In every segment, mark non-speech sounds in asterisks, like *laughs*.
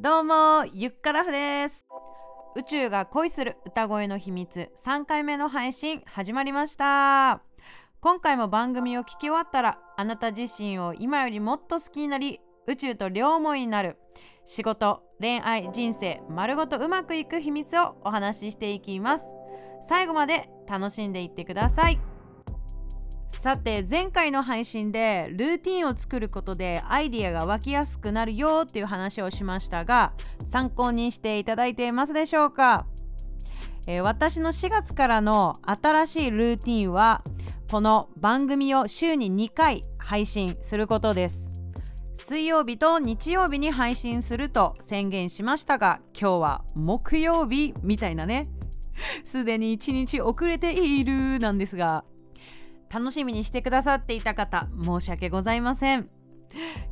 どうもゆっからふです。宇宙が恋する歌声の秘密3回目の配信始まりました。今回も番組を聞き終わったらあなた自身を今よりもっと好きになり宇宙と両思いになる仕事恋愛人生丸ごとうまくいく秘密をお話ししていきます。最後まで楽しんでいってください。さて前回の配信でルーティンを作ることでアイディアが湧きやすくなるよっていう話をしましたが参考にしていただいていますでしょうか、えー、私の4月からの新しいルーティンはこの番組を週に2回配信することです。水曜日と日曜日に配信すると宣言しましたが今日は木曜日みたいなね。すでに1日遅れているなんですが楽しみにしてくださっていた方申し訳ございません。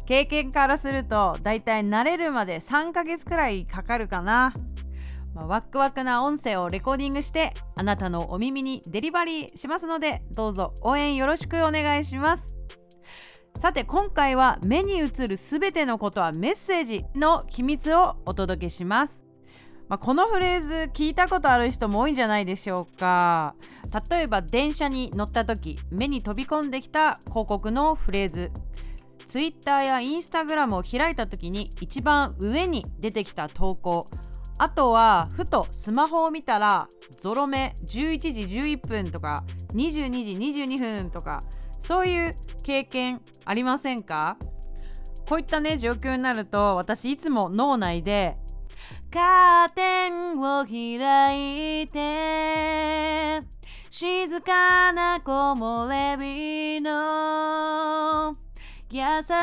経験からするとだいたい慣れるまで3ヶ月くらいかかるかな、まあ、ワクワクな音声をレコーディングしてあなたのお耳にデリバリーしますのでどうぞ応援よろしくお願いします。さて今回は目に映るすべてのことはメッセージの秘密をお届けします。まあ、このフレーズ聞いたことある人も多いんじゃないでしょうか。例えば電車に乗った時目に飛び込んできた広告のフレーズ。Twitter や Instagram を開いた時に一番上に出てきた投稿。あとはふとスマホを見たらゾロ目11時11分とか22時22分とかそういう経験ありませんか？こういったね状況になると私いつも脳内でカーテンを開いて静かな木漏れ日の優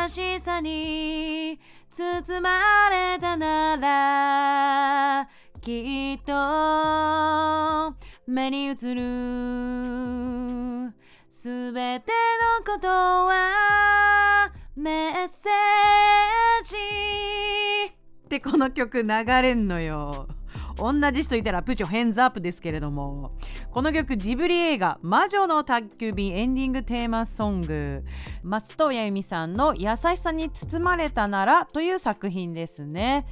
しさに包まれたならきっと目に映る。すべてのことはメッセージ。ってこの曲流れんのよ。同じ人いたらプチョヘンズアップですけれども。この曲ジブリ映画「魔女の宅急便」エンディングテーマソング。松任谷由実さんの「優しさに包まれたなら」という作品ですね。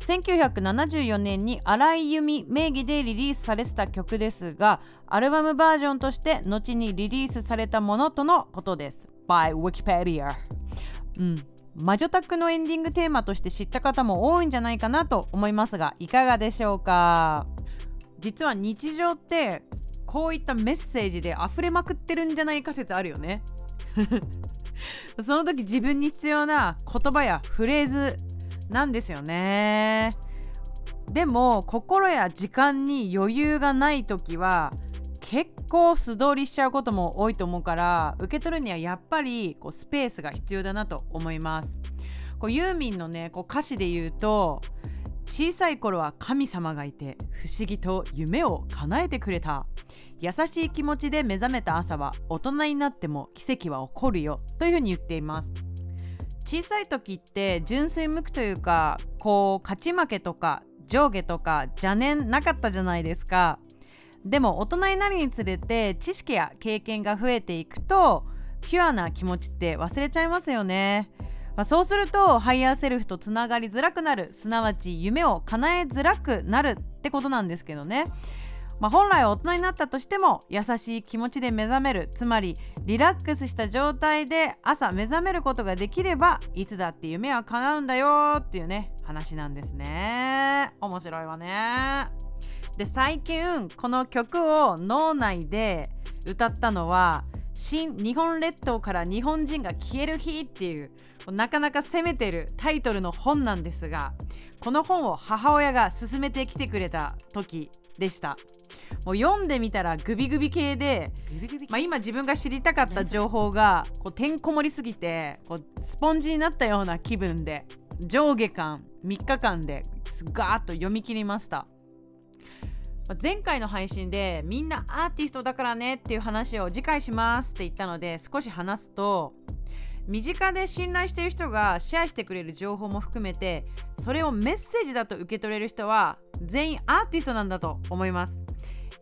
1974年に荒井由実名義でリリースされてた曲ですがアルバムバージョンとして後にリリースされたものとのことです。By Wikipedia うん。魔女宅のエンディングテーマとして知った方も多いんじゃないかなと思いますがいかがでしょうか？実は日常ってこういったメッセージで溢れまくってるんじゃないか説あるよね。*laughs* その時自分に必要な言葉やフレーズなんですよね。でも心や時間に余裕がない時は結構素通りしちゃうことも多いと思うから受け取るにはやっぱりこうスペースが必要だなと思います。こうユーミンのねこう歌詞で言うと小さい頃は神様がいて不思議と夢を叶えてくれた。優しい気持ちで目覚めた朝は大人になっても奇跡は起こるよというふうに言っています。小さい時って純粋無垢というかこう勝ち負けとか上下とか邪念なかったじゃないですか。でも大人になるにつれて知識や経験が増えていくとピュアな気持ちって忘れちゃいますよね、まあ、そうするとハイヤーセルフとつながりづらくなる。すなわち夢を叶えづらくなるってことなんですけどね。まあ、本来は大人になったとしても優しい気持ちで目覚める。つまりリラックスした状態で朝目覚めることができればいつだって夢は叶うんだよっていうね話なんですね。面白いわね。で最近この曲を脳内で歌ったのは新日本列島から日本人が消える日っていうなかなか攻めてるタイトルの本なんですがこの本を母親が勧めてきてくれた時でした。もう読んでみたらグビグビ系でまあ、今自分が知りたかった情報がこうてんこ盛りすぎてこうスポンジになったような気分で上下巻3日間ですガーッと読み切りました前回の配信でみんなアーティストだからねっていう話を次回しますって言ったので少し話すと身近で信頼している人がシェアしてくれる情報も含めてそれをメッセージだと受け取れる人は全員アーティストなんだと思います。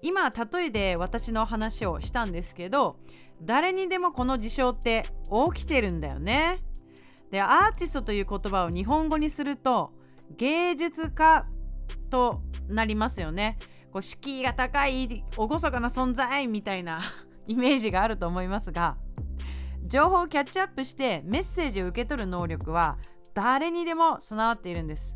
今例えで私の話をしたんですけど誰にでもこの事象って起きてるんだよね。でアーティストという言葉を日本語にすると芸術家となりますよね。こう敷居が高い厳かな存在みたいな *laughs* イメージがあると思いますが情報をキャッチアップしてメッセージを受け取る能力は誰にでも備わっているんです。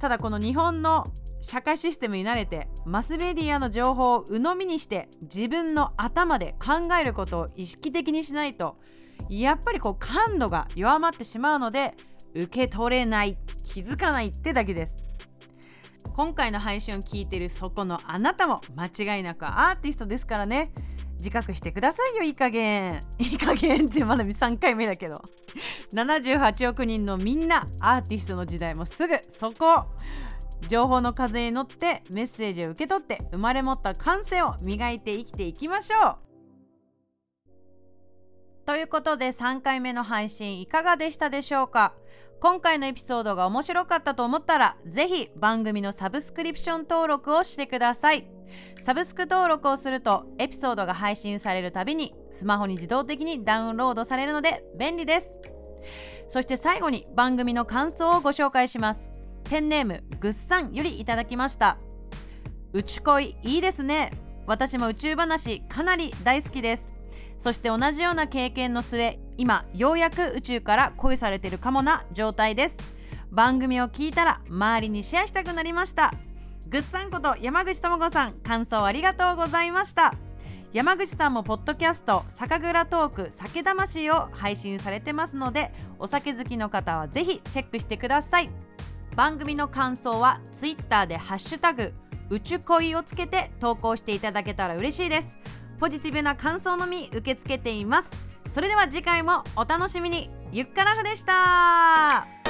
ただこの日本の社会システムに慣れてマスメディアの情報を鵜呑みにして自分の頭で考えることを意識的にしないとやっぱりこう感度が弱まってしまうので受け取れない気づかないってだけです。今回の配信を聞いているそこのあなたも間違いなくアーティストですからね。自覚してくださいよいい加減。いい加減ってまだ3回目だけど。78億人のみんなアーティストの時代もすぐそこ。情報の風に乗ってメッセージを受け取って生まれ持った感性を磨いて生きていきましょう。ということで3回目の配信いかがでしたでしょうか？今回のエピソードが面白かったと思ったらぜひ番組のサブスクリプション登録をしてください。サブスク登録をするとエピソードが配信されるたびにスマホに自動的にダウンロードされるので便利です。そして最後に番組の感想をご紹介します。ペンネームぐっさんよりいただきました。宇宙恋いいですね。私も宇宙話かなり大好きです。そして同じような経験の末今ようやく宇宙から恋されてるかもな状態です。番組を聞いたら周りにシェアしたくなりました。ぐっさんこと山口智子さん感想ありがとうございました。山口さんもポッドキャスト酒蔵トーク酒魂を配信されてますのでお酒好きの方はぜひチェックしてください。番組の感想は Twitter でハッシュタグ宇宙恋をつけて投稿していただけたら嬉しいです。ポジティブな感想のみ受け付けています。それでは次回もお楽しみに。ゆっからふでした。